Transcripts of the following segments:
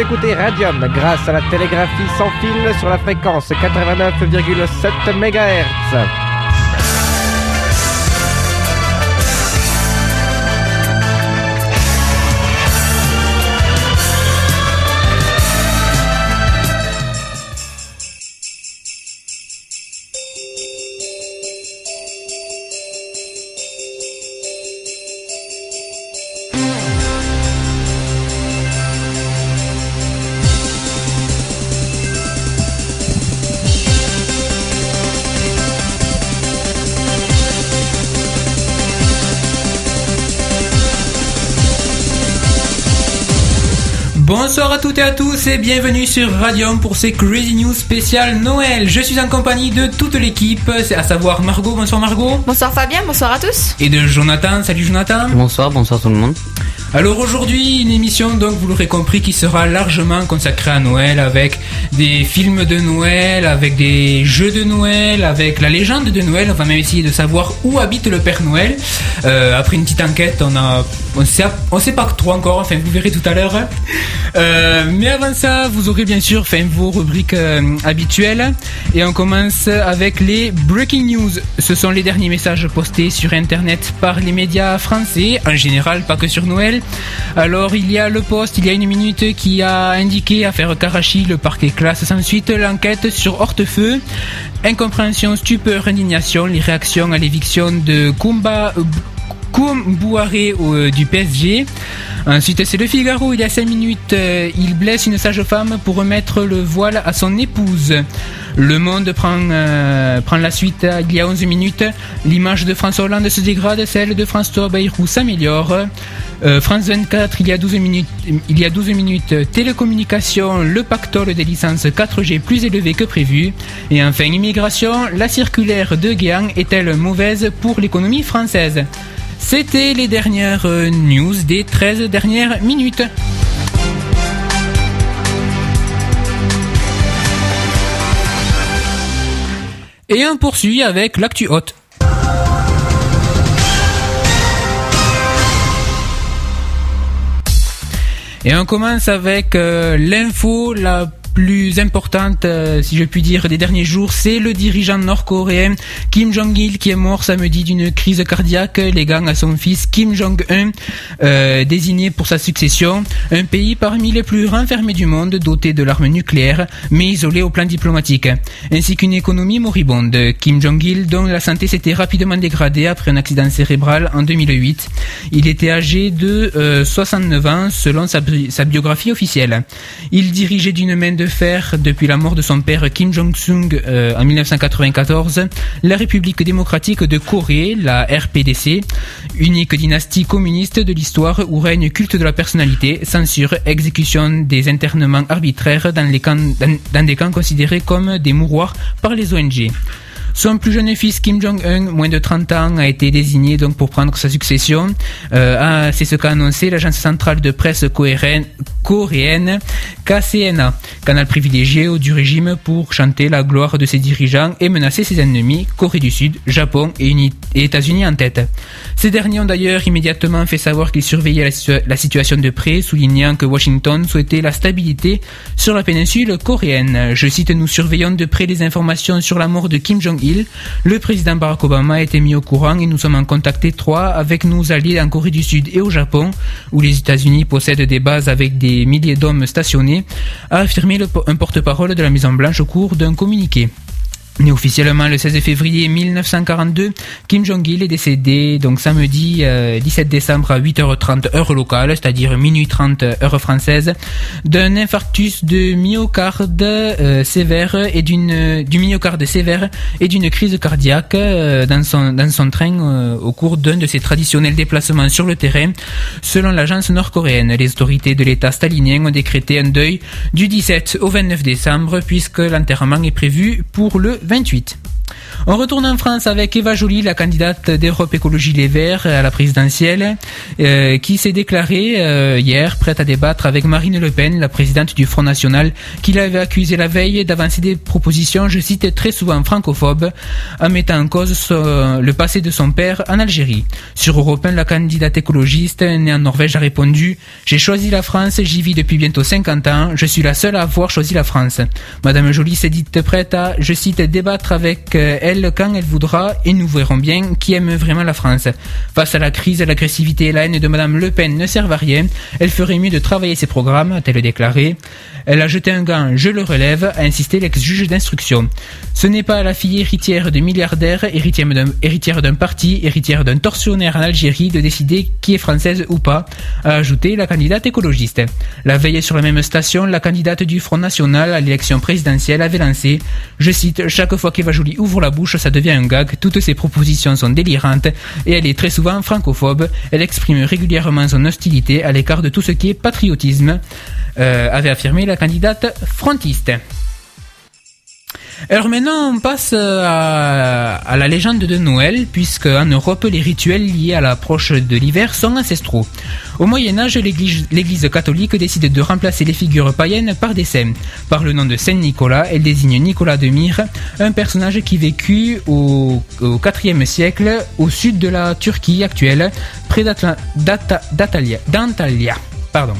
Écoutez Radium grâce à la télégraphie sans fil sur la fréquence 89,7 MHz. Bonsoir à toutes et à tous et bienvenue sur Radium pour ces Crazy News spéciales Noël. Je suis en compagnie de toute l'équipe, à savoir Margot. Bonsoir Margot. Bonsoir Fabien, bonsoir à tous. Et de Jonathan. Salut Jonathan. Bonsoir, bonsoir tout le monde. Alors aujourd'hui, une émission, donc vous l'aurez compris, qui sera largement consacrée à Noël avec des films de Noël, avec des jeux de Noël, avec la légende de Noël. On va même essayer de savoir où habite le Père Noël. Euh, après une petite enquête, on a, sait pas trop encore. Enfin, vous verrez tout à l'heure. Euh, mais avant ça, vous aurez bien sûr, enfin, vos rubriques euh, habituelles. Et on commence avec les breaking news. Ce sont les derniers messages postés sur Internet par les médias français, en général, pas que sur Noël. Alors il y a le poste, il y a une minute qui a indiqué affaire Karachi, le parquet classe ensuite l'enquête sur Hortefeux. Incompréhension, stupeur, indignation, les réactions à l'éviction de Kumba Koumbouaré euh, du PSG. Ensuite, c'est le Figaro. Il y a 5 minutes, euh, il blesse une sage-femme pour remettre le voile à son épouse. Le Monde prend, euh, prend la suite il y a 11 minutes. L'image de François Hollande se dégrade, celle de François Bayrou s'améliore. France 24, il y, a 12 minutes, il y a 12 minutes, télécommunication, le pactole des licences 4G plus élevé que prévu. Et enfin, immigration, la circulaire de Guéant est-elle mauvaise pour l'économie française? C'était les dernières euh, news des 13 dernières minutes. Et on poursuit avec l'actu haute. Et on commence avec euh, l'info la plus importante, euh, si je puis dire, des derniers jours, c'est le dirigeant nord-coréen Kim Jong-il qui est mort samedi d'une crise cardiaque, léguant à son fils Kim Jong-un, euh, désigné pour sa succession. Un pays parmi les plus renfermés du monde, doté de l'arme nucléaire, mais isolé au plan diplomatique, ainsi qu'une économie moribonde. Kim Jong-il, dont la santé s'était rapidement dégradée après un accident cérébral en 2008. Il était âgé de 69 euh, ans, selon sa, sa biographie officielle. Il dirigeait d'une main de faire depuis la mort de son père Kim Jong-sung euh, en 1994 la République démocratique de Corée, la RPDC, unique dynastie communiste de l'histoire où règne culte de la personnalité, censure, exécution des internements arbitraires dans, des camps considérés comme des mouroirs par les ONG. Son plus jeune fils Kim Jong-un, moins de 30 ans, a été désigné donc pour prendre sa succession. Euh, c'est ce qu'a annoncé l'agence centrale de presse coréenne, KCNA, canal privilégié du régime pour chanter la gloire de ses dirigeants et menacer ses ennemis, Corée du Sud, Japon et, États-Unis en tête. Ces derniers ont d'ailleurs immédiatement fait savoir qu'ils surveillaient la, situation de près, soulignant que Washington souhaitait la stabilité sur la péninsule coréenne. Je cite, nous surveillons de près les informations sur la mort de Kim Jong-il le président Barack Obama a été mis au courant et nous sommes en contact étroit avec nos alliés en Corée du Sud et au Japon, où les États-Unis possèdent des bases avec des milliers d'hommes stationnés, a affirmé un porte-parole de la Maison Blanche au cours d'un communiqué. Né officiellement le 16 février 1942, Kim Jong-il est décédé donc samedi 17 euh, décembre à 8h30 heure locale, c'est-à-dire minuit 30 heure française, d'un infarctus de myocarde euh, sévère et d'une du myocarde sévère et d'une crise cardiaque euh, dans son dans son train au cours d'un de ses traditionnels déplacements sur le terrain, selon l'agence nord-coréenne. Les autorités de l'État stalinien ont décrété un deuil du 17 au 29 décembre puisque l'enterrement est prévu pour le 28. On retourne en France avec Eva Joly, la candidate d'Europe Écologie Les Verts à la présidentielle, euh, qui s'est déclarée euh, hier prête à débattre avec Marine Le Pen, la présidente du Front National, qui l'avait accusé la veille d'avancer des propositions, je cite, très souvent francophobes, en mettant en cause le passé de son père en Algérie. Sur Europe 1, la candidate écologiste née en Norvège a répondu « J'ai choisi la France, j'y vis depuis bientôt 50 ans, je suis la seule à avoir choisi la France ». Madame Joly s'est dite prête à, je cite, débattre avec elle quand elle voudra et nous verrons bien qui aime vraiment la France. Face à la crise, l'agressivité et la haine de Madame Le Pen ne servent à rien. Elle ferait mieux de travailler ses programmes, a-t-elle déclaré. Elle a jeté un gant, je le relève, a insisté l'ex-juge d'instruction. Ce n'est pas la fille héritière de milliardaires, héritière d'un parti, héritière d'un tortionnaire en Algérie de décider qui est française ou pas, a ajouté la candidate écologiste. La veille sur la même station, la candidate du Front National à l'élection présidentielle avait lancé, je cite, chaque fois qu'Eva Joly ouvre la bouche, ça devient un gag, toutes ses propositions sont délirantes et elle est très souvent francophobe. Elle exprime régulièrement son hostilité à l'écart de tout ce qui est patriotisme, euh, avait affirmé la candidate frontiste. Alors maintenant, on passe euh, à, la légende de Noël, puisque en Europe, les rituels liés à l'approche de l'hiver sont ancestraux. Au Moyen Âge, l'Église catholique décide de remplacer les figures païennes par des saints. Par le nom de Saint Nicolas, elle désigne Nicolas de Myre, un personnage qui vécut au, IVe siècle au sud de la Turquie actuelle, près d'Antalya. Pardon.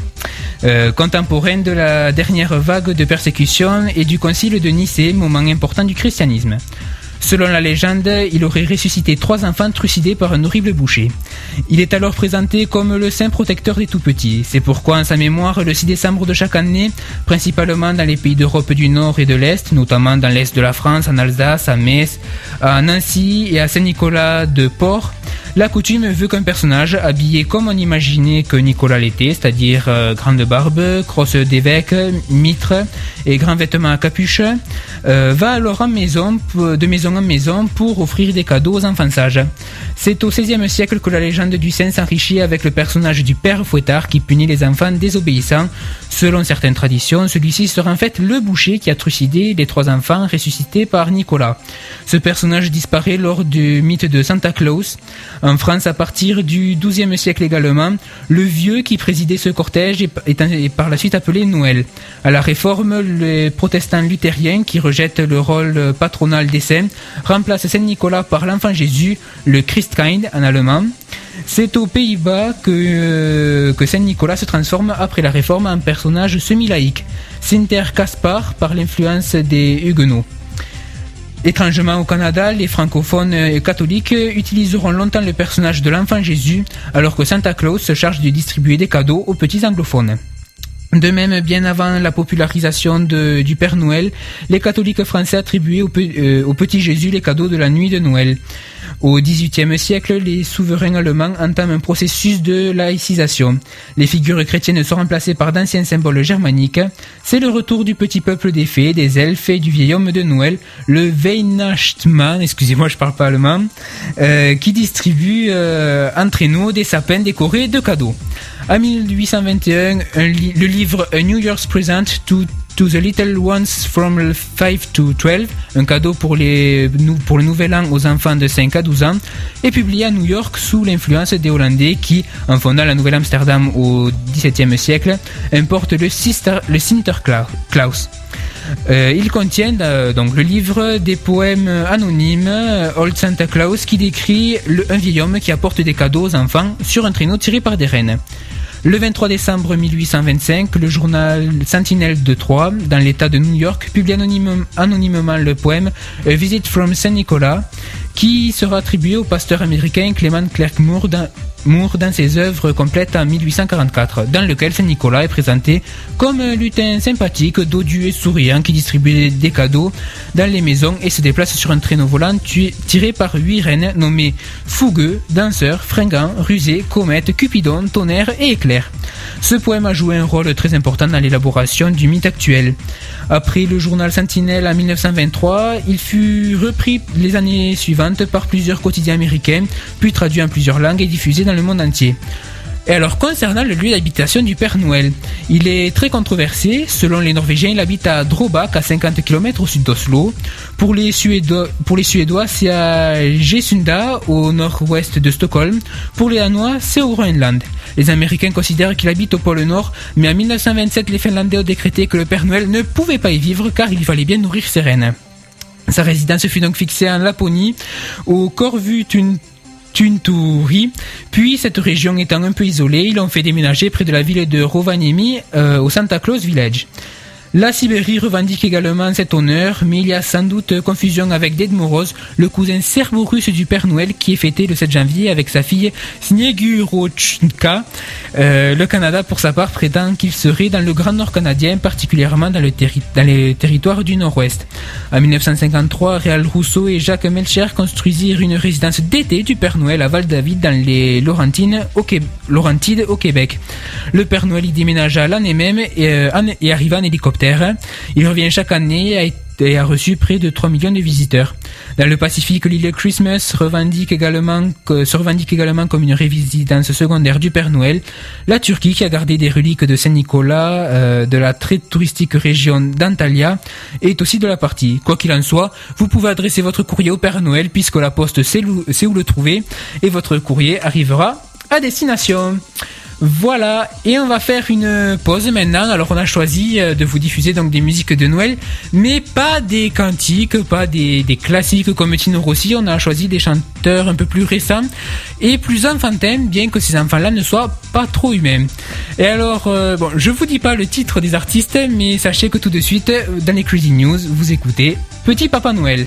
Euh, contemporaine de la dernière vague de persécution et du concile de Nicée, moment important du christianisme. Selon la légende, il aurait ressuscité trois enfants trucidés par un horrible boucher. Il est alors présenté comme le saint protecteur des tout-petits. C'est pourquoi, en sa mémoire, le 6 décembre de chaque année, principalement dans les pays d'Europe du Nord et de l'Est, notamment dans l'Est de la France, en Alsace, à Metz, à Nancy et à Saint-Nicolas de Port, la coutume veut qu'un personnage, habillé comme on imaginait que Nicolas l'était, c'est-à-dire euh, grande barbe, crosse d'évêque, mitre et grands vêtements à capuche, euh, va alors en maison, de maison en maison pour offrir des cadeaux aux enfants sages. C'est au XVIe siècle que la légende du saint s'enrichit avec le personnage du père fouettard qui punit les enfants désobéissants. Selon certaines traditions, celui-ci sera en fait le boucher qui a trucidé les trois enfants ressuscités par Nicolas. Ce personnage disparaît lors du mythe de Santa Claus. En France, à partir du XIIe siècle également, le vieux qui présidait ce cortège est, par la suite appelé Noël. À la Réforme, les protestants luthériens qui rejettent le rôle patronal des saints remplacent Saint Nicolas par l'enfant Jésus, le Christkind en allemand. C'est aux Pays-Bas que, euh, que Saint Nicolas se transforme après la Réforme en personnage semi-laïque. Sinter Caspar par l'influence des Huguenots. Étrangement au Canada, les francophones et catholiques utiliseront longtemps le personnage de l'enfant Jésus, alors que Santa Claus se charge de distribuer des cadeaux aux petits anglophones. De même, bien avant la popularisation du Père Noël, les catholiques français attribuaient au, euh, au, petit Jésus les cadeaux de la nuit de Noël. Au XVIIIe siècle, les souverains allemands entament un processus de laïcisation. Les figures chrétiennes sont remplacées par d'anciens symboles germaniques. C'est le retour du petit peuple des fées, des elfes et du vieil homme de Noël, le Weihnachtsmann, excusez-moi je parle pas allemand, euh, qui distribue euh, entre nous des sapins décorés de cadeaux. En 1821, le livre A New Year's Present to To the Little Ones from 5 to 12, un cadeau pour, les, pour le nouvel an aux enfants de 5 à 12 ans, est publié à New York sous l'influence des Hollandais qui, en fondant la Nouvelle-Amsterdam au XVIIe siècle, importent le, Sister, le Sinterklaas. Euh, il contient euh, donc le livre des poèmes anonymes euh, Old Santa Claus qui décrit un vieil homme qui apporte des cadeaux aux enfants sur un traîneau tiré par des rennes. Le 23 décembre 1825, le journal Sentinel de Troyes, dans l'État de New York, publie anonymement le poème A Visit from Saint Nicolas, qui sera attribué au pasteur américain Clement Clark Moore dans, ses œuvres complètes en 1844, dans lequel Saint-Nicolas est présenté comme un lutin sympathique, dodu et souriant qui distribue des cadeaux dans les maisons et se déplace sur un traîneau volant tiré par huit reines nommées Fougueux, Danseur, Fringant, Rusé, Comète, Cupidon, Tonnerre et Éclair. Ce poème a joué un rôle très important dans l'élaboration du mythe actuel. Après le journal Sentinel en 1923, il fut repris les années suivantes par plusieurs quotidiens américains, puis traduit en plusieurs langues et diffusé dans le monde entier. Et alors, concernant le lieu d'habitation du Père Noël, il est très controversé. Selon les Norvégiens, il habite à Drobak, à 50 km au sud d'Oslo. Pour les Suédois, pour les Suédois, c'est à Gesunda, au nord-ouest de Stockholm. Pour les Danois, c'est au Groenland. Les Américains considèrent qu'il habite au pôle Nord, mais en 1927, les Finlandais ont décrété que le Père Noël ne pouvait pas y vivre car il fallait bien nourrir ses reines. Sa résidence fut donc fixée en Laponie, au Corvu Tunturi. Puis, cette région étant un peu isolée, ils l'ont fait déménager près de la ville de Rovaniemi, euh, au Santa Claus Village. La Sibérie revendique également cet honneur, mais il y a sans doute confusion avec Ded le cousin serbo-russe du Père Noël qui est fêté le 7 janvier avec sa fille Sniegurochka. Euh, le Canada, pour sa part, prétend qu'il serait dans le Grand Nord canadien, particulièrement dans, le dans les territoires du Nord-Ouest. En 1953, Réal Rousseau et Jacques Melcher construisirent une résidence d'été du Père Noël à Val-David dans les Laurentides au Québec. Le Père Noël y déménagea l'année même et, euh, et arriva en hélicoptère il revient chaque année et a reçu près de 3 millions de visiteurs. Dans le Pacifique, l'île Christmas revendique également, se revendique également comme une résidence secondaire du Père Noël. La Turquie, qui a gardé des reliques de Saint-Nicolas euh, de la très touristique région d'Antalya, est aussi de la partie. Quoi qu'il en soit, vous pouvez adresser votre courrier au Père Noël puisque la poste sait où le trouver et votre courrier arrivera à destination. Voilà, et on va faire une pause maintenant. Alors on a choisi euh, de vous diffuser donc des musiques de Noël, mais pas des cantiques, pas des, classiques comme Tino Rossi. On a choisi des chanteurs un peu plus récents et plus enfantins, bien que ces enfants-là ne soient pas trop humains. Et alors, euh, bon, je vous dis pas le titre des artistes, mais sachez que tout de suite, dans les Crazy News, vous écoutez Petit Papa Noël.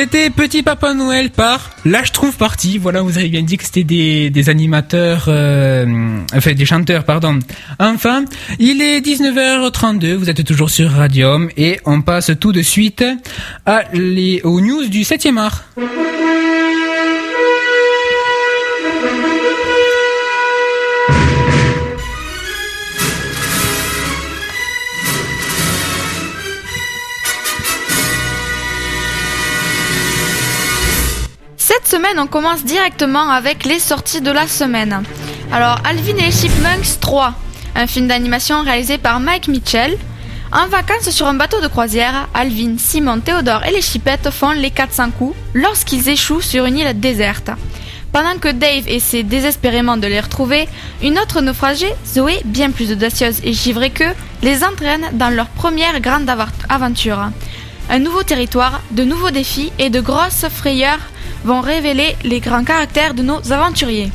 C'était Petit Papa Noël par Là je trouve parti. Voilà, vous avez bien dit que c'était des, animateurs, euh, enfin des chanteurs, pardon. Enfin, il est 19h32, vous êtes toujours sur Radium et on passe tout de suite à les, aux news du 7e art. Semaine, on commence directement avec les sorties de la semaine. Alors, Alvin et les Chipmunks 3, un film d'animation réalisé par Mike Mitchell. En vacances sur un bateau de croisière, Alvin, Simon, Théodore et les chipettes font les 400 coups lorsqu'ils échouent sur une île déserte. Pendant que Dave essaie désespérément de les retrouver, une autre naufragée, Zoé, bien plus audacieuse et givrée qu'eux, les entraîne dans leur première grande aventure. Un nouveau territoire, de nouveaux défis et de grosses frayeurs vont révéler les grands caractères de nos aventuriers.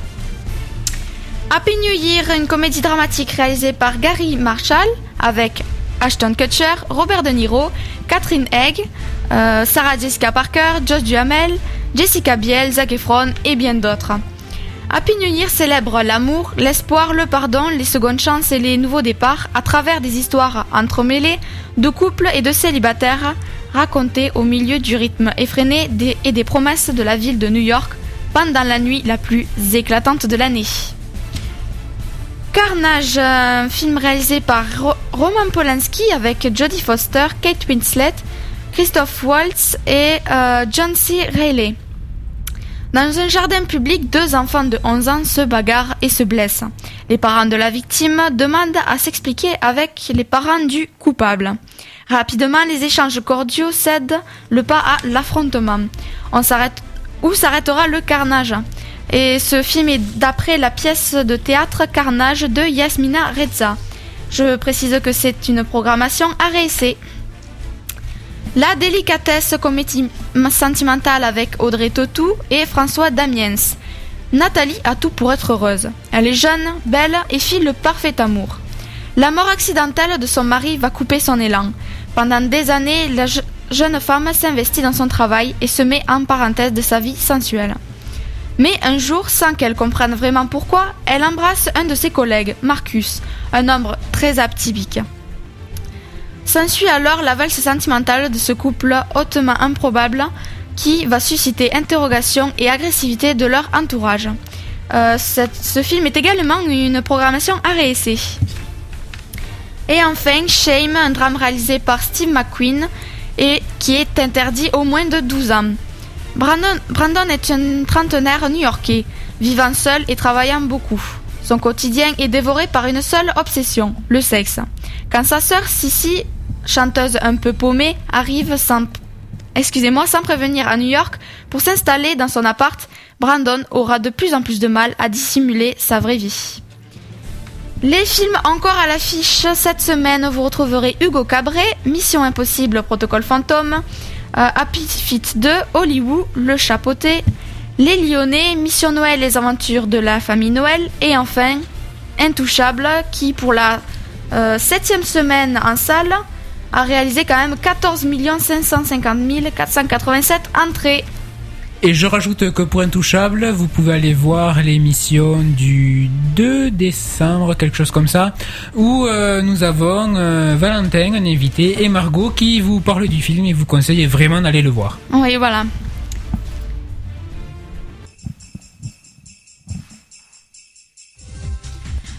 Happy New Year, une comédie dramatique réalisée par Gary Marshall avec Ashton Kutcher, Robert De Niro, Catherine Egg, euh, Sarah Jessica Parker, Josh Duhamel, Jessica Biel, Zac Efron et bien d'autres. Happy New Year célèbre l'amour, l'espoir, le pardon, les secondes chances et les nouveaux départs à travers des histoires entremêlées de couples et de célibataires racontées au milieu du rythme effréné et des promesses de la ville de New York pendant la nuit la plus éclatante de l'année. Carnage, film réalisé par Ro Roman Polanski avec Jodie Foster, Kate Winslet, Christophe Waltz et euh, John C. Reilly. Dans un jardin public, deux enfants de 11 ans se bagarrent et se blessent. Les parents de la victime demandent à s'expliquer avec les parents du coupable. Rapidement, les échanges cordiaux cèdent le pas à l'affrontement. On s'arrête où s'arrêtera le carnage? Et ce film est d'après la pièce de théâtre Carnage de Yasmina Reza. Je précise que c'est une programmation à. La délicatesse comédie sentimentale avec Audrey Tautou et François Damiens. Nathalie a tout pour être heureuse. Elle est jeune, belle et file le parfait amour. La mort accidentelle de son mari va couper son élan. Pendant des années, la je jeune femme s'investit dans son travail et se met en parenthèse de sa vie sensuelle. Mais un jour, sans qu'elle comprenne vraiment pourquoi, elle embrasse un de ses collègues, Marcus, un homme très atypique. S'ensuit alors la valse sentimentale de ce couple hautement improbable qui va susciter interrogation et agressivité de leur entourage. Euh, ce film est également une programmation à réessayer. Et enfin, Shame, un drame réalisé par Steve McQueen et qui est interdit au moins de 12 ans. Brandon, Brandon est un trentenaire new-yorkais, vivant seul et travaillant beaucoup. Son quotidien est dévoré par une seule obsession, le sexe. Quand sa sœur Sissy, chanteuse un peu paumée, arrive sans, excusez-moi, sans prévenir à New York pour s'installer dans son appart, Brandon aura de plus en plus de mal à dissimuler sa vraie vie. Les films encore à l'affiche cette semaine, vous retrouverez Hugo Cabret, Mission Impossible, Protocole Fantôme, euh, Happy Feet 2, Hollywood, Le Chapeauté, Les Lyonnais, Mission Noël, Les Aventures de la famille Noël, et enfin Intouchable, qui pour la euh, septième semaine en salle a réalisé quand même 14 550 487 entrées. Et je rajoute que pour Intouchable, vous pouvez aller voir l'émission du 2 décembre, quelque chose comme ça, où euh, nous avons euh, Valentin, un invité, et Margot qui vous parle du film et vous conseille vraiment d'aller le voir. Oui, voilà.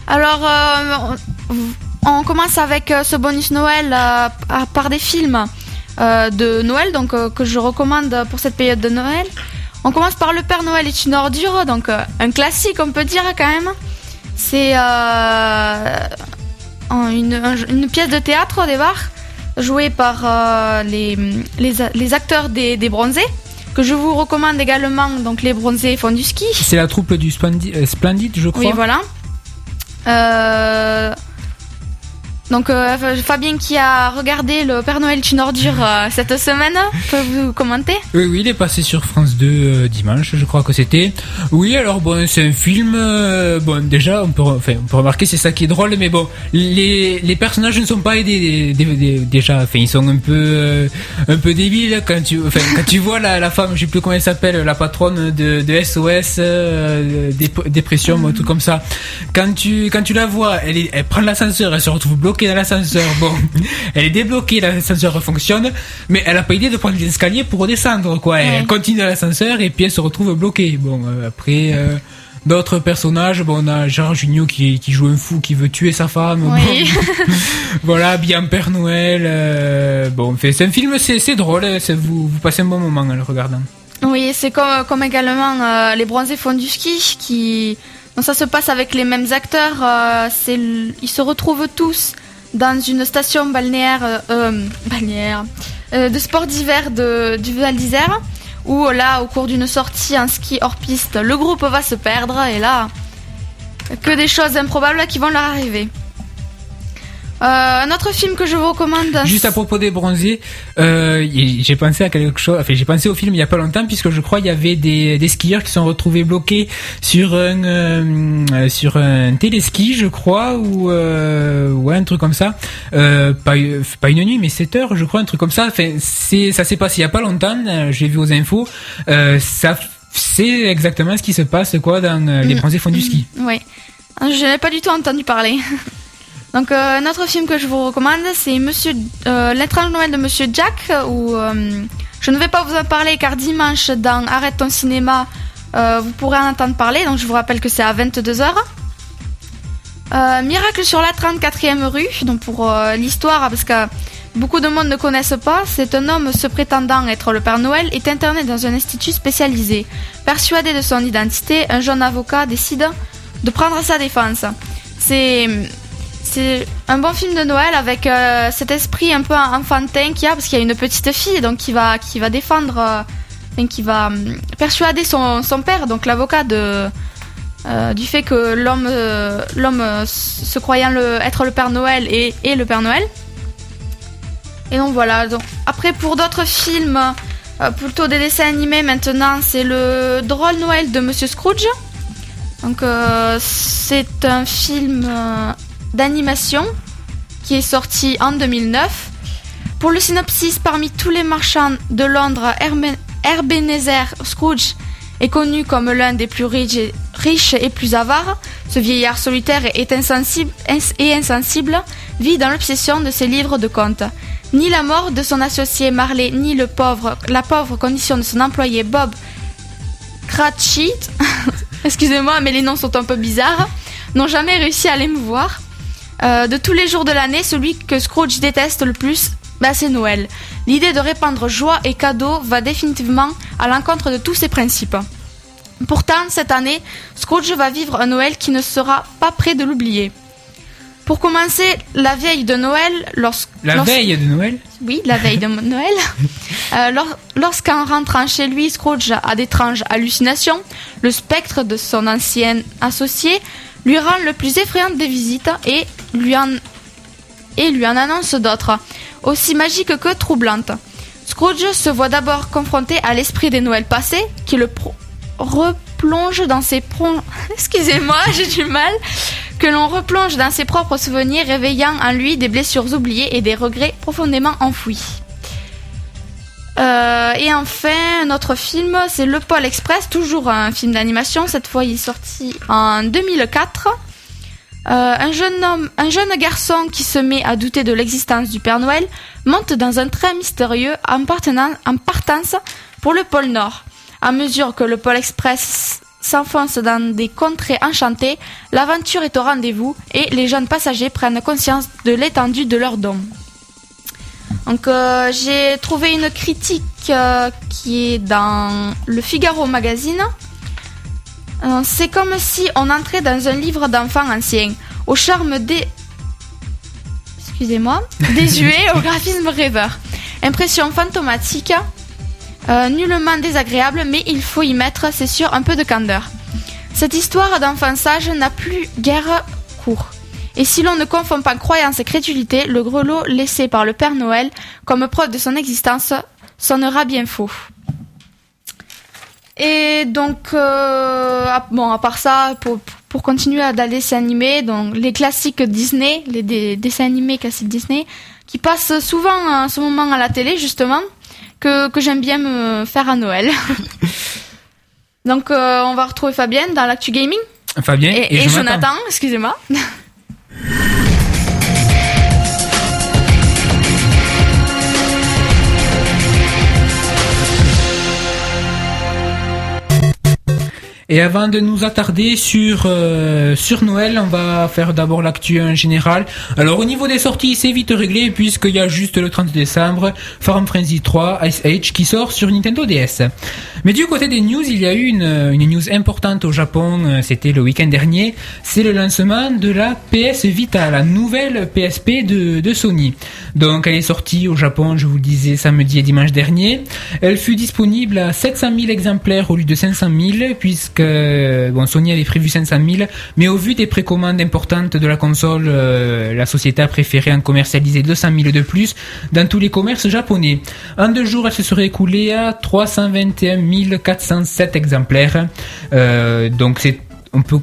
Alors, euh, on commence avec euh, ce bonus Noël par des films de Noël, donc euh, que je recommande pour cette période de Noël. On commence par Le Père Noël est une ordure, donc euh, un classique, on peut dire quand même. C'est euh, une, un- une pièce de théâtre au départ, jouée par euh, les, les, les acteurs des, des Bronzés, que je vous recommande également. Donc les Bronzés font du ski. C'est la troupe du Splendid, euh, Splendid je crois. Oui, voilà. Euh, Donc euh, Fabien qui a regardé le Père Noël une ordure euh, cette semaine, peut vous commenter? Oui, oui, il est passé sur France 2 euh, dimanche, je crois que c'était. Oui, alors bon, c'est un film. bon, déjà, on peut, enfin, on peut remarquer, c'est ça qui est drôle, mais bon, les, les personnages ne sont pas aidés déjà. Enfin, ils sont un peu, un peu débiles quand tu, quand tu vois la, la femme, je sais plus comment elle s'appelle, la patronne de, SOS, dép- dépression, un truc comme ça. Quand tu, quand tu la vois, elle, elle prend l'ascenseur, elle se retrouve bloquée dans l'ascenseur. Bon, elle est débloquée, l'ascenseur fonctionne, mais elle a pas idée de prendre les escaliers pour redescendre, quoi. Elle continue dans l'ascenseur et puis elle se retrouve bloquée. Bon, euh, après. euh, D'autres personnages, bon, on a Gérard Jugnot qui, qui joue un fou qui veut tuer sa femme. Oui. Bon, voilà, bien Père Noël. euh, bon, c'est un film, c'est drôle, hein, vous, vous passez un bon moment en le regardant. Oui, c'est comme, comme également euh, les bronzés font du ski qui. Donc ça se passe avec les mêmes acteurs. euh, ils se retrouvent tous dans une station balnéaire, euh, euh, balnéaire euh, de sport d'hiver du Val d'Isère, où là, au cours d'une sortie en ski hors piste, le groupe va se perdre et là, que des choses improbables qui vont leur arriver. Euh, un autre film que je vous recommande. Juste à propos des bronzés, euh, j'ai pensé à quelque chose. Enfin, j'ai pensé au film il y a pas longtemps puisque je crois il y avait des, des skieurs qui sont retrouvés bloqués sur un euh, sur un téléski, je crois, ou ouais un truc comme ça. Pas pas une nuit, mais 7 heures, je crois, un truc comme ça. Enfin, c'est ça s'est passé il y a pas longtemps. J'ai vu aux infos. Ça c'est exactement ce qui se passe quoi dans les Mm. bronzés font du ski. Oui. Je n'ai pas du tout entendu parler. Donc euh, un autre film que je vous recommande, c'est euh, l'étrange Noël de Monsieur Jack. Où euh, je ne vais pas vous en parler car dimanche dans Arrête ton cinéma, euh, vous pourrez en entendre parler. Donc je vous rappelle que c'est à 22 h Euh, Miracle sur la 34e rue. Donc pour l'histoire, parce que beaucoup de monde ne connaissent pas, c'est un homme se prétendant être le Père Noël est interné dans un institut spécialisé. Persuadé de son identité, un jeune avocat décide de prendre sa défense. C'est c'est un bon film de Noël avec euh, cet esprit un peu enfantin qu'il y a parce qu'il y a une petite fille donc qui va qui va défendre euh, qui va hum, persuader son, son père donc l'avocat euh, du fait que l'homme l'homme se croyant être le Père Noël est le Père Noël. Et donc voilà. Donc après pour d'autres films plutôt des dessins animés maintenant c'est le drôle Noël de Monsieur Scrooge. Donc c'est un film d'animation qui est sorti en 2009. Pour le synopsis, parmi tous les marchands de Londres, Ebenezer Scrooge est connu comme l'un des plus riches et, plus avares. Ce vieillard solitaire est insensible, ins- et insensible vit dans l'obsession de ses livres de contes. Ni la mort de son associé Marley, ni le pauvre, la pauvre condition de son employé Bob Cratchit, excusez-moi, mais les noms sont un peu bizarres, n'ont jamais réussi à l'émouvoir. Euh, de tous les jours de l'année, celui que Scrooge déteste le plus, bah, c'est Noël. L'idée de répandre joie et cadeaux va définitivement à l'encontre de tous ces principes. Pourtant, cette année, Scrooge va vivre un Noël qui ne sera pas près de l'oublier. Pour commencer, la veille de Noël, lorsque, La veille de Noël. oui, la veille de Noël. Euh, lor- Lorsqu'en rentrant chez lui, Scrooge a d'étranges hallucinations, le spectre de son ancien associé lui rend le plus effrayant des visites et et lui en annonce d'autres, aussi magiques que troublantes. Scrooge se voit d'abord confronté à l'esprit des Noëls passés, qui le replonge dans ses Excusez-moi, j'ai du mal. Que l'on replonge dans ses propres souvenirs, réveillant en lui des blessures oubliées et des regrets profondément enfouis. Euh, et enfin, notre film, c'est Le Pôle Express, toujours un film d'animation. Cette fois, il est sorti en 2004. Euh, un jeune homme, un jeune garçon qui se met à douter de l'existence du Père Noël monte dans un train mystérieux en, partance pour le pôle Nord. À mesure que le Pôle Express s'enfonce dans des contrées enchantées, l'aventure est au rendez-vous et les jeunes passagers prennent conscience de l'étendue de leurs dons. Donc euh, j'ai trouvé une critique euh, qui est dans le Figaro magazine. Euh, C'est comme si on entrait dans un livre d'enfants ancien, au charme des... Excusez-moi, désuet, au graphisme rêveur. Impression fantomatique, euh, nullement désagréable, mais il faut y mettre, c'est sûr, un peu de candeur. Cette histoire d'enfançage n'a plus guère cours. Et si l'on ne confond pas croyance et crédulité, le grelot laissé par le Père Noël comme preuve de son existence sonnera bien faux. Et donc, euh, à- bon, à part ça, pour, pour continuer à dessins animés, donc les classiques Disney, les dessins animés classiques Disney, qui passent souvent en ce moment à la télé, justement, que, que j'aime bien me faire à Noël. donc, euh, on va retrouver Fabienne dans l'actu gaming Fabien et, et, et Jonathan. Jonathan, excusez-moi. Et avant de nous attarder sur euh, sur Noël, on va faire d'abord l'actu en général. Alors au niveau des sorties, c'est vite réglé puisqu'il y a juste le 30 décembre Farm Frenzy 3 Ice Age qui sort sur Nintendo DS. Mais du côté des news, il y a eu une, une news importante au Japon, euh, c'était le week-end dernier, c'est le lancement de la PS Vita, la nouvelle PSP de, de Sony. Donc elle est sortie au Japon, je vous le disais, samedi et dimanche dernier. Elle fut disponible à 700 000 exemplaires au lieu de 500 000, puisque bon, Sony avait prévu 500 000, mais au vu des précommandes importantes de la console, euh, la société a préféré en commercialiser 200 000 de plus dans tous les commerces japonais. En deux jours, elle se serait écoulée à 321 407 exemplaires. Euh, donc c'est on peut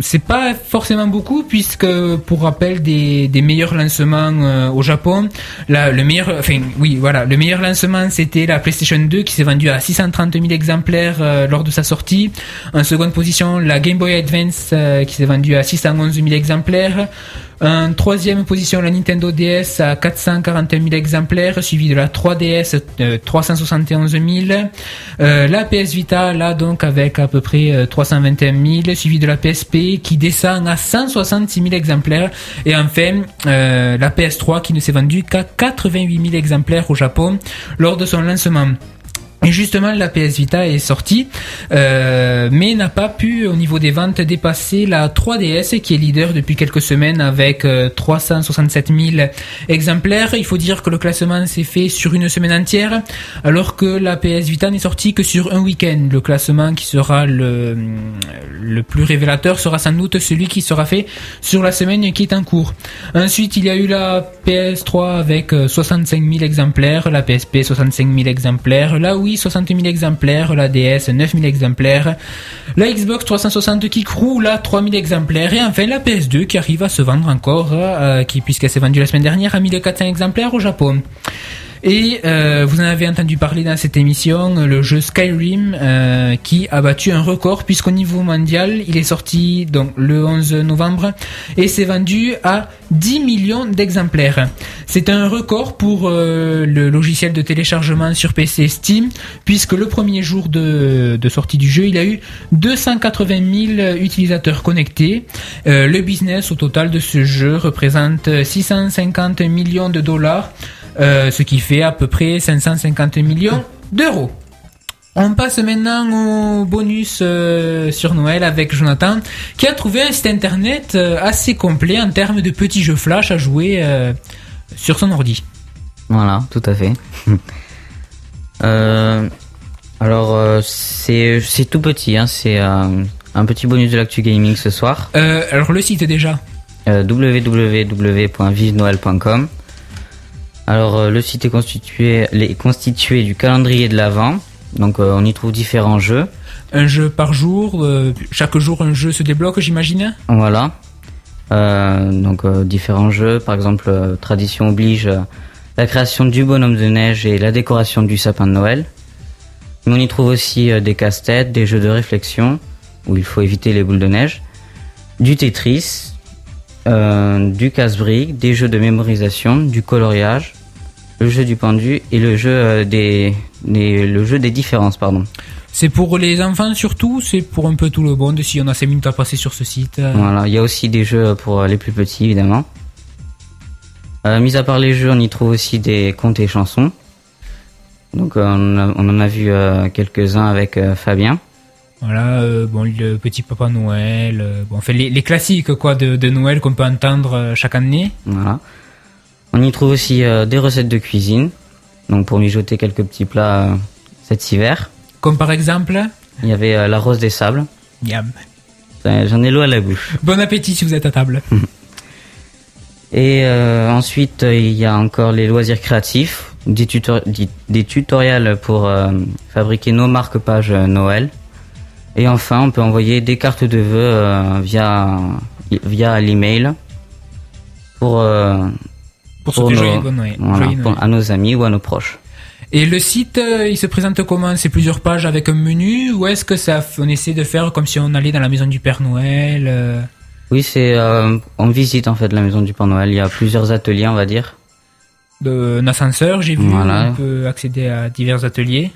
c'est pas forcément beaucoup puisque pour rappel des, meilleurs lancements euh, au Japon le meilleur enfin oui voilà le meilleur lancement c'était la PlayStation 2 qui s'est vendue à 630 000 exemplaires euh, lors de sa sortie. En seconde position la Game Boy Advance euh, qui s'est vendue à 611 000 exemplaires en troisième position, la Nintendo DS à 441 000 exemplaires, suivi de la 3DS euh, 371 000. Euh, la PS Vita, là donc avec à peu près euh, 321 000, suivi de la PSP qui descend à 166 000 exemplaires. Et enfin, euh, la PS3 qui ne s'est vendue qu'à 88 000 exemplaires au Japon lors de son lancement. Justement, la PS Vita est sortie, euh, mais n'a pas pu, au niveau des ventes, dépasser la 3DS, qui est leader depuis quelques semaines avec euh, 367 000 exemplaires. Il faut dire que le classement s'est fait sur une semaine entière, alors que la PS Vita n'est sortie que sur un week-end. Le classement qui sera le, le plus révélateur sera sans doute celui qui sera fait sur la semaine qui est en cours. Ensuite, il y a eu la PS3 avec euh, 65 000 exemplaires, la PSP 65 000 exemplaires, la Wii 60 000 exemplaires, la DS 9 000 exemplaires, la Xbox 360 qui croule à 3 000 exemplaires et enfin la PS2 qui arrive à se vendre encore, euh, qui puisqu'elle s'est vendue la semaine dernière à 1400 exemplaires au Japon. Et euh, vous en avez entendu parler dans cette émission, le jeu Skyrim euh, qui a battu un record puisqu'au niveau mondial, il est sorti donc le 11 novembre et s'est vendu à 10 millions d'exemplaires. C'est un record pour euh, le logiciel de téléchargement sur PC Steam puisque le premier jour de, de sortie du jeu, il a eu 280 000 utilisateurs connectés. Euh, le business au total de ce jeu représente 650 millions de dollars. Euh, ce qui fait à peu près 550 millions d'euros. On passe maintenant au bonus euh, sur Noël avec Jonathan qui a trouvé un site internet euh, assez complet en termes de petits jeux flash à jouer euh, sur son ordi. Voilà, tout à fait. Alors, c'est tout petit, hein, c'est un petit bonus de l'actu gaming ce soir. Alors le site déjà. Www.vivenoël.com. Alors, euh, le site est constitué, est constitué du calendrier de l'Avent. Donc, euh, on y trouve différents jeux. Un jeu par jour, euh, chaque jour un jeu se débloque j'imagine? Voilà. Euh, donc, différents jeux. Par exemple, tradition oblige la création du bonhomme de neige et la décoration du sapin de Noël. Mais on y trouve aussi des casse-têtes, des jeux de réflexion où il faut éviter les boules de neige, du Tetris, euh, du casse-brique, des jeux de mémorisation, du coloriage, le jeu du pendu et le jeu euh, des, des- le jeu des différences, pardon. C'est pour les enfants surtout, c'est pour un peu tout le monde si on a 5 minutes à passer sur ce site. euh. Voilà, il y a aussi des jeux pour les plus petits évidemment. Euh, mis à part les jeux, on y trouve aussi des contes et chansons. Donc euh, on, a- on en a vu quelques-uns avec Fabien. Voilà, euh, bon, le petit Papa Noël, euh, bon, les, les classiques quoi de, de Noël qu'on peut entendre euh, chaque année. Voilà. On y trouve aussi euh, des recettes de cuisine. Donc pour mijoter quelques petits plats cet hiver. Comme par exemple, Il y avait la rose des sables. Euh, J'en ai l'eau à la bouche. Bon appétit si vous êtes à table. Et euh, ensuite, il y a encore les loisirs créatifs, des, tutoriels pour euh, fabriquer nos marque-pages Noël. Et enfin, on peut envoyer des cartes de vœux euh, via via l'email pour, euh, Pour pour nos- joyeux bon voilà, pour- à nos amis ou à nos proches. Et le site, euh, il se présente comment? C'est plusieurs pages avec un menu ou est-ce que ça, on essaie de faire comme si on allait dans la maison du Père Noël euh, Oui, c'est on visite en fait la maison du Père Noël. Il y a plusieurs ateliers, on va dire. de- un ascenseur, j'ai vu, Voilà. on peut accéder à divers ateliers.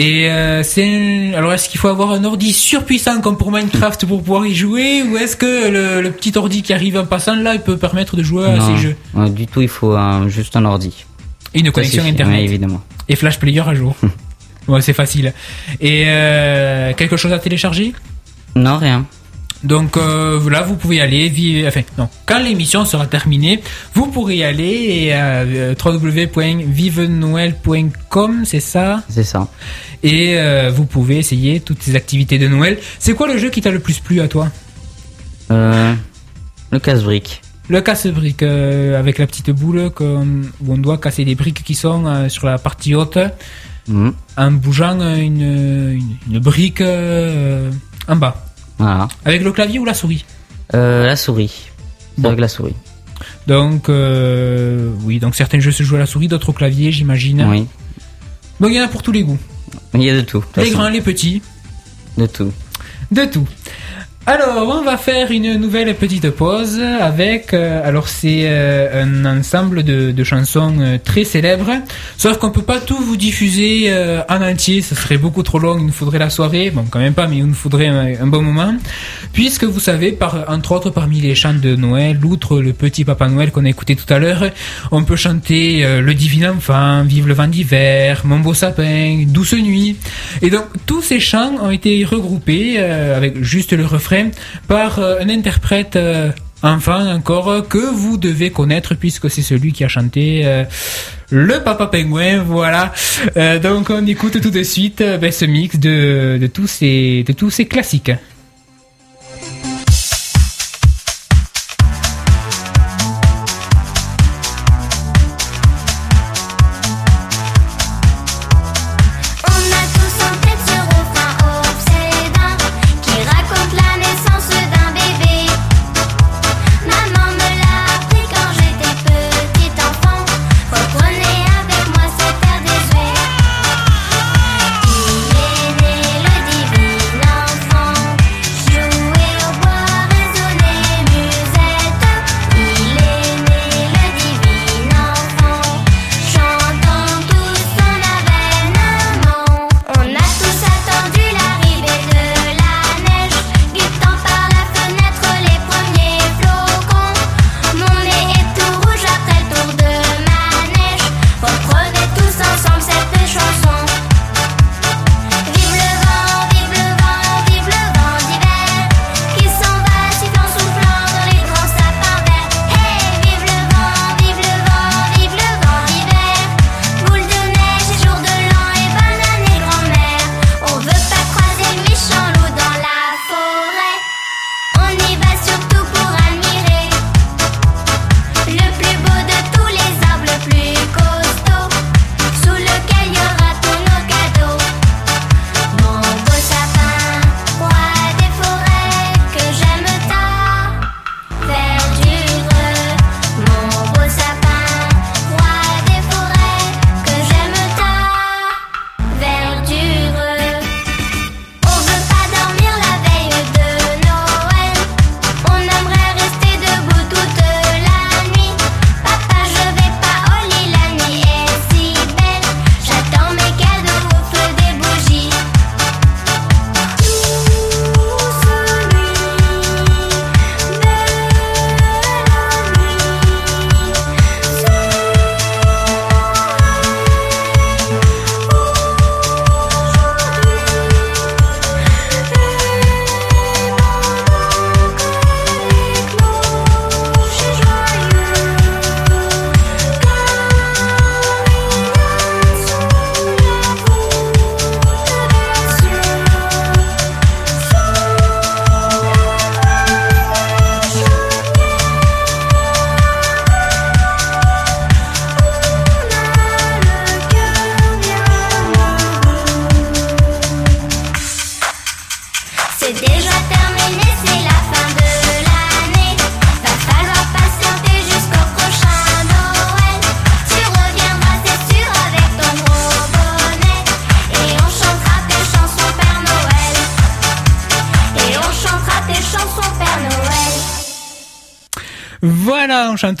Et euh, c'est alors est-ce qu'il faut avoir un ordi surpuissant comme pour Minecraft pour pouvoir y jouer ou est-ce que le, le petit ordi qui arrive en passant là il peut permettre de jouer à non, ces jeux? ouais, du tout, il faut un- juste un ordi. et une Ça connexion suffit, internet ouais, évidemment. et Flash Player à jour. ouais, c'est facile. Et euh, quelque chose à télécharger? Non, rien. Donc euh, là, vous pouvez aller, vi- enfin non, quand l'émission sera terminée, vous pourrez aller à euh, www.vivenoël.com, c'est ça, C'est ça. et euh, vous pouvez essayer toutes ces activités de Noël. C'est quoi le jeu qui t'a le plus plu à toi? Euh, le casse-brique. Le casse-brique avec la petite boule où on doit casser des briques qui sont sur la partie haute Mhm. en bougeant une, une, une brique en bas. Voilà. Avec le clavier ou la souris Euh, la souris. Bon. Avec la souris. Donc euh, oui, donc certains jeux se jouent à la souris, d'autres au clavier, j'imagine. Oui. Donc il y en a pour tous les goûts. Il y a de tout. de Les façon. grands, les petits, De tout. de tout. Alors, on va faire une nouvelle petite pause avec. euh, alors, c'est euh, un ensemble de, de chansons euh, très célèbres. Sauf qu'on peut pas tout vous diffuser en entier. Ça serait beaucoup trop long. Il nous faudrait la soirée. Bon, quand même pas, mais il nous faudrait un, bon moment. Puisque vous savez, par, entre autres, parmi les chants de Noël, outre le petit Papa Noël qu'on a écouté tout à l'heure, on peut chanter Le Divin Enfant, Vive le vent d'hiver, Mon beau sapin, Douce nuit. Et donc, tous ces chants ont été regroupés avec juste le refrain par euh, un interprète euh, enfant encore euh, que vous devez connaître puisque c'est celui qui a chanté le Papa Pingouin. Voilà. Donc, on écoute tout de suite ben, ce mix de tous ces classiques.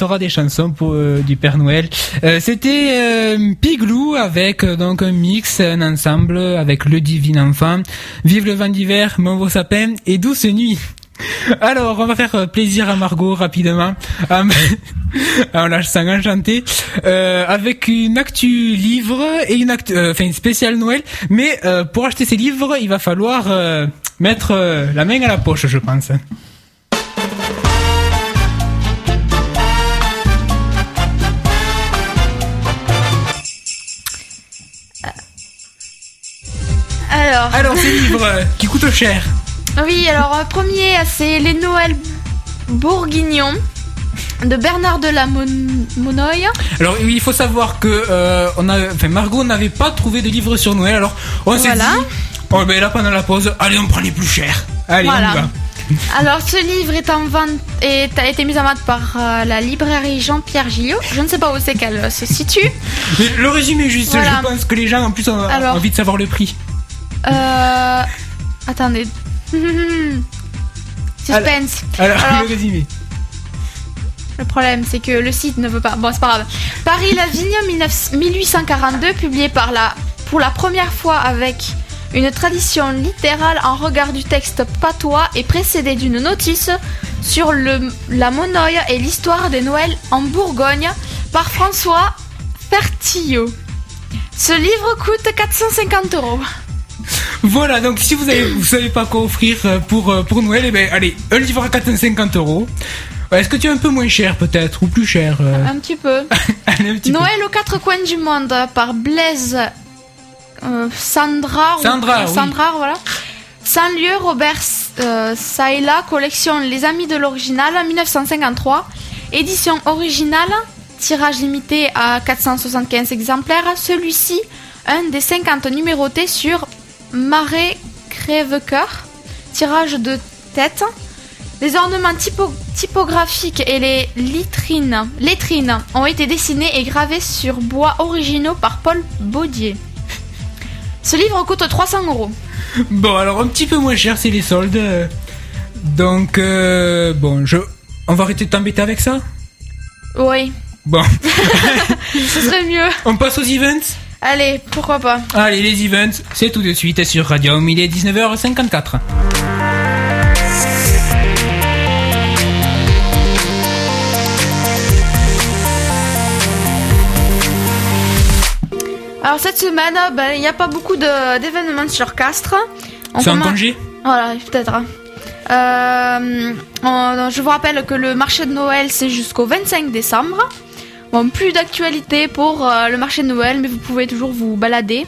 Chantera des chansons pour, euh, du Père Noël. Euh, C'était euh, Piglou avec donc un mix, un ensemble avec le Divin Enfant. Vive le vent d'hiver, mon beau sapin et douce nuit. Alors, on va faire plaisir à Margot rapidement. Ah, on la sent enchantée. Euh, avec une actu livre et une actu, enfin une spéciale Noël. Mais pour acheter ces livres, il va falloir mettre la main à la poche, je pense. Alors, Alors, ces livres euh, qui coûtent cher. oui, alors euh, premier, c'est Les Noëls Bourguignons de Bernard de la Mon- Monnoye. Alors oui, il faut savoir que euh, on a, enfin Margot n'avait pas trouvé de livre sur Noël, alors on s'est Voilà. dit, oh ben là pendant la pause, allez on prend les plus chers. Allez Voilà. on y va. Alors, ce livre est en vente et a été mis en vente par euh, la librairie Jean-Pierre Gillot. Je ne sais pas où c'est qu'elle euh, se situe. Mais le résumé juste, Voilà. je pense que les gens en plus ont, ont Alors. envie de savoir le prix. Euh... Attendez. Suspense. Alors, Alors. le résumé. Le problème, c'est que le site ne veut pas. Bon, c'est pas grave. Paris Lavigne 19 1842, publié par la, pour la première fois avec une tradition littérale en regard du texte patois et précédé d'une notice sur le, la monoï et l'histoire des Noëls en Bourgogne par François Fertillot. Ce livre coûte 450 euros. Voilà, donc si vous avez, vous savez pas quoi offrir euh, pour euh, pour Noël, eh ben allez, un livre à 450 euros. Est-ce que tu es un peu moins cher peut-être ou plus cher euh, Un petit peu. Allez, un petit peu. Noël aux quatre coins du monde par Blaise euh, Sandra. ou- Sandra, oui. Sandra, voilà. Sans lieu, Robert euh, Saïla, collection Les Amis de l'original, 1953. Édition originale, tirage limité à 475 exemplaires. Celui-ci, un des 50 numérotés sur Marais Crève-Cœur. Tirage de tête. Les ornements typo- typographiques et les litrines, lettrines ont été dessinés et gravés sur bois originaux par Paul Baudier. Ce livre coûte 300 euros. Bon, alors un petit peu moins cher, c'est les soldes. Donc, euh, bon, je, on va arrêter de t'embêter avec ça? Oui, Bon, ce serait mieux. on passe aux events? Allez, pourquoi pas. Allez, les events, c'est tout de suite sur Radio il est 19h54. Alors cette semaine, ben, il n'y a pas beaucoup d'événements sur Castres. C'est en commence- congé Voilà, peut-être. Euh, je vous rappelle que le marché de Noël, c'est jusqu'au 25 décembre. Bon, plus d'actualité pour euh, le marché de Noël, mais vous pouvez toujours vous balader.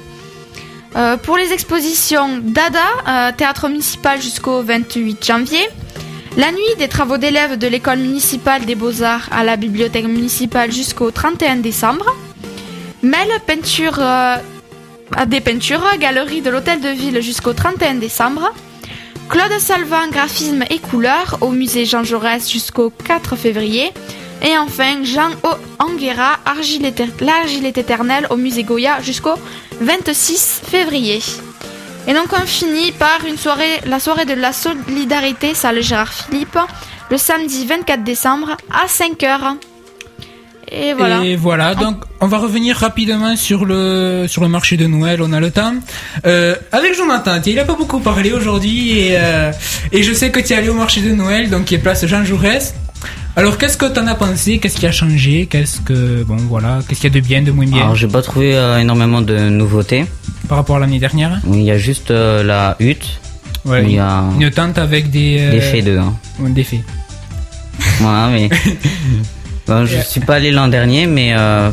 Euh, pour les expositions Dada, euh, théâtre municipal jusqu'au 28 janvier. La nuit des travaux d'élèves de l'école municipale des beaux-arts à la bibliothèque municipale jusqu'au 31 décembre. Mel, peinture, des peintures, galerie de l'hôtel de ville jusqu'au 31 décembre. Claude Salvin, graphisme et couleurs au musée Jean Jaurès jusqu'au 4 février. Et enfin, Jean O. Anguera, l'argile est éternelle au musée Goya jusqu'au 26 février. Et donc on finit par une soirée, la soirée de la solidarité, salle Gérard Philippe, le samedi 24 décembre à 5h. Et voilà. Et voilà, donc on va revenir rapidement sur le sur le marché de Noël, on a le temps. Euh, avec Jonathan, il a pas beaucoup parlé aujourd'hui et, euh, et je sais que tu es allé au marché de Noël, donc qui est place Jean Jaurès. Alors qu'est-ce que t'en as pensé? Qu'est-ce qui a changé? Qu'est-ce que bon voilà, qu'est-ce qu'il y a de bien, de moins bien? Alors j'ai pas trouvé euh, énormément de nouveautés. par rapport à l'année dernière? Il y a juste euh, la hutte, Ouais, il y a une tente avec des euh, des hein. ouais, des faits. Voilà, mais bon, je suis pas allé l'an dernier, mais euh,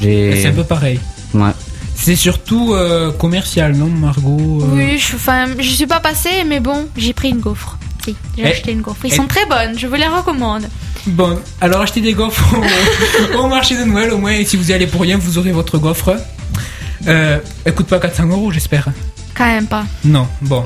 j'ai. C'est un peu pareil. Ouais. C'est surtout euh, commercial, non, Margot euh, Oui, je, je suis pas passée, mais bon, j'ai pris une gaufre. Si, j'ai Eh, acheté une gaufre. Ils eh. sont très bonnes, je vous les recommande. Bon, alors achetez des gaufres au, au marché de Noël, au moins, et si vous y allez pour rien, vous aurez votre gaufre. Euh, elle coûte pas 400 euros, j'espère. Quand même pas. Non, bon.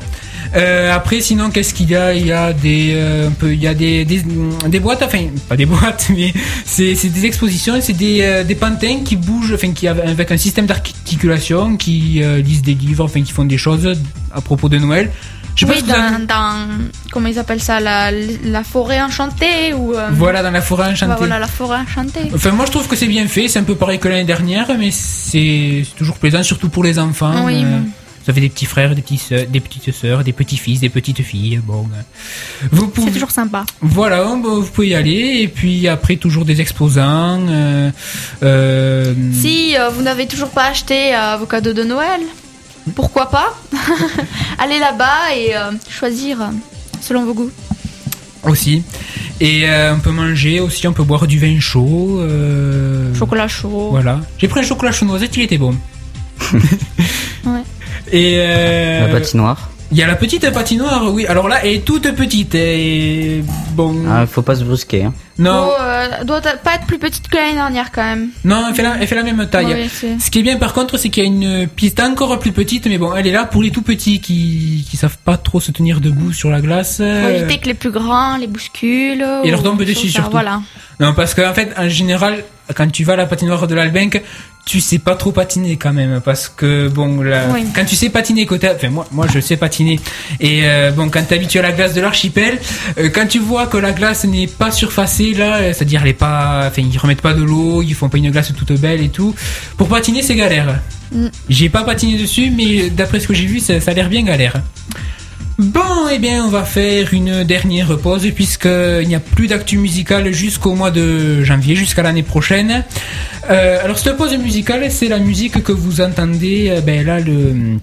Euh, après, sinon, qu'est-ce qu'il y a? Il y a des, euh, un peu, il y a des, des, des boîtes, enfin, pas des boîtes, mais c'est c'est des expositions, c'est des, euh, des pantins qui bougent, enfin, qui av- avec un système d'articulation, qui euh, lisent des livres, enfin, qui font des choses à propos de Noël. Je Oui, dans, dans- comment ils appellent ça, la, la forêt enchantée ou. Voilà, dans la forêt enchantée. bah, voilà, la forêt enchantée. Enfin, moi, je trouve que c'est bien fait. C'est un peu pareil que l'année dernière, mais c'est c'est toujours plaisant, surtout pour les enfants. Oui, Ça fait des petits frères, des, petits sœurs, des petites sœurs, des petits fils, des petites filles. Bon, euh, vous pouvez. C'est toujours sympa. Voilà, bon, vous pouvez y aller. Et puis après, toujours des exposants. euh, euh, Si euh, vous n'avez toujours pas acheté euh, vos cadeaux de Noël, pourquoi pas? Allez là-bas et euh, choisir selon vos goûts. Aussi. Et euh, on peut manger aussi, on peut boire du vin chaud. euh, Chocolat chaud. Voilà. J'ai pris un chocolat chaud noisette, il était bon. Ouais. Et euh, La patinoire. Il y a la petite patinoire, oui. Alors là, elle est toute petite. Et bon. Ah, faut pas se brusquer. Hein. non, Oh, euh, doit pas être plus petite que l'année dernière quand même. non, elle fait, la, elle fait la même taille. C'est- Ce qui est bien par contre, c'est qu'il y a une piste encore plus petite, mais bon, elle est là pour les tout petits qui, qui savent pas trop se tenir debout sur la glace. Faut Euh, éviter que les plus grands les bousculent. Et leur ou tombe des dessus, choses surtout. Voilà. Non, parce qu'en fait, en général, quand tu vas à la patinoire de l'Albenque, tu sais pas trop patiner quand même, parce que bon, Oui. quand tu sais patiner côté, enfin moi, moi je sais patiner, et euh, bon, quand t'es habitué à la glace de l'archipel, euh, quand tu vois que la glace n'est pas surfacée là, euh, c'est-à-dire elle est pas, enfin ils remettent pas de l'eau, ils font pas une glace toute belle et tout, pour patiner c'est galère. Mm. J'ai pas patiné dessus, mais d'après ce que j'ai vu, ça, ça a l'air bien galère. Bon, eh bien, on va faire une dernière pause puisqu'il n'y a plus d'actu musicale jusqu'au mois de janvier, jusqu'à l'année prochaine. Euh, alors, cette pause musicale, c'est la musique que vous entendez, euh, ben là, le...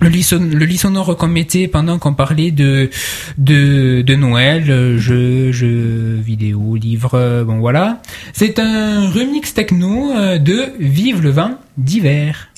Le lit, le qu'on mettait pendant qu'on parlait de, de, de Noël, jeux, jeux vidéo, livres, bon voilà. C'est un remix techno euh, de Vive le vent d'hiver.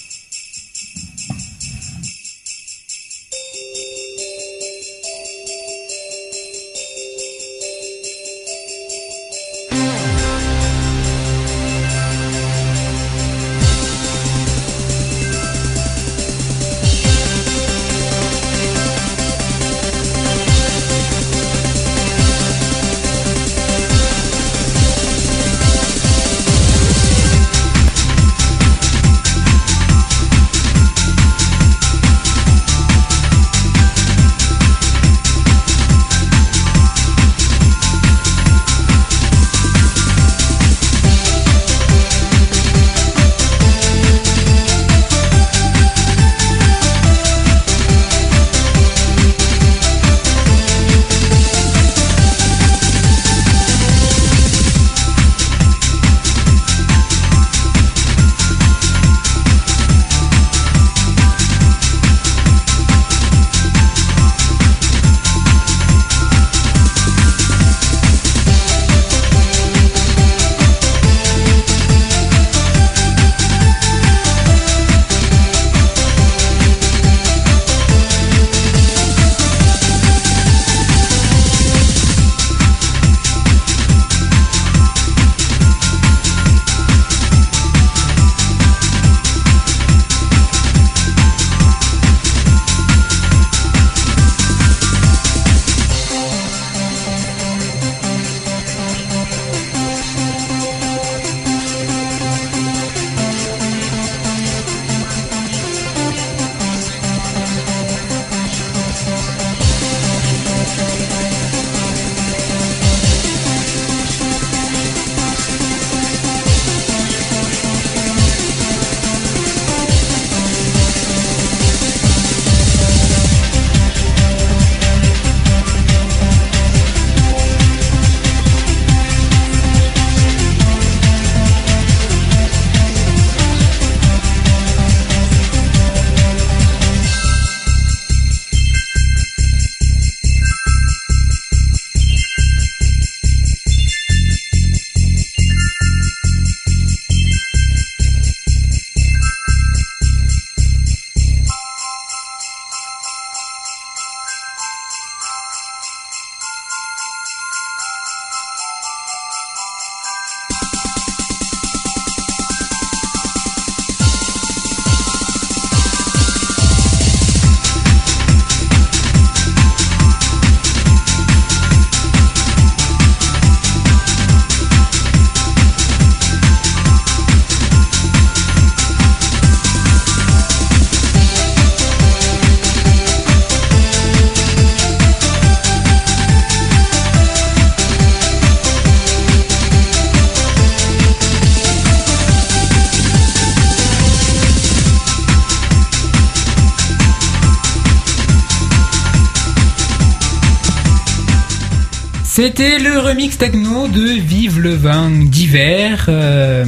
C'était le remix techno de Vive le vent d'hiver euh,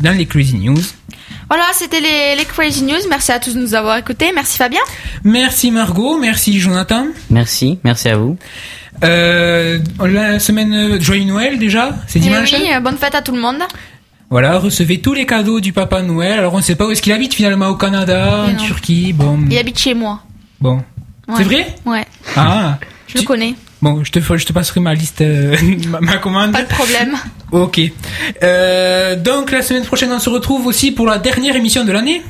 dans les Crazy News. Voilà, c'était les, les Crazy News. Merci à tous de nous avoir écoutés. Merci Fabien. Merci Margot, merci Jonathan. Merci, merci à vous. Euh, la semaine euh, joyeux Noël déjà, c'est Et dimanche. oui, euh, bonne fête à tout le monde. Voilà, recevez tous les cadeaux du Papa Noël. Alors on ne sait pas où est-ce qu'il habite finalement, au Canada, en. Turquie. Bon, Il habite chez moi. bon. Ouais. C'est vrai? Ouais, Ah, je le connais. Bon, je te je te passerai ma liste, euh, ma, ma commande. Pas de problème. Ok. Euh, donc la semaine prochaine, on se retrouve aussi pour la dernière émission de l'année.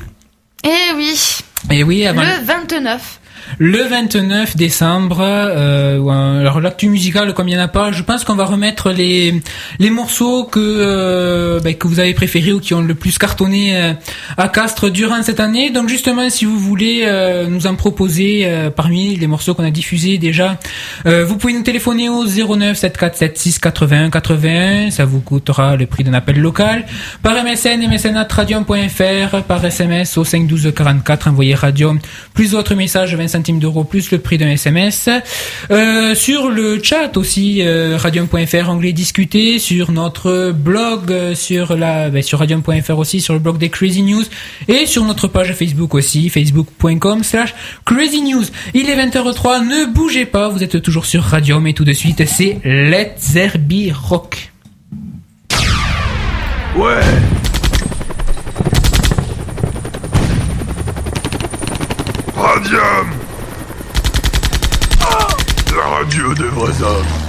Et oui, Et oui, avant le 29. Le 29 décembre. Euh, alors l'actu musicale, comme il n'y en a pas, je pense qu'on va remettre les les morceaux que euh, ben, que vous avez préférés ou qui ont le plus cartonné euh, à Castres durant cette année. Donc justement, si vous voulez euh, nous en proposer euh, parmi les morceaux qu'on a diffusés déjà, vous pouvez nous téléphoner au 09 7476 81 81. Ça vous coûtera le prix d'un appel local. Par MSN, msn@radium.fr, par SMS au 512 44, envoyez Radium, plus votre message, 20 d'euros, plus le prix d'un SMS. Euh, sur le chat aussi, euh, radium.fr, anglais discuter, sur notre blog, euh, sur la, ben, sur radium.fr aussi, sur le blog des Crazy News, et sur notre page Facebook aussi, facebook.com slash Crazy News. Il est 20h03, ne bougez pas, vous êtes toujours sur Radium, et tout de suite, c'est Let's There Be Rock. Ouais Radium La radio des vrais hommes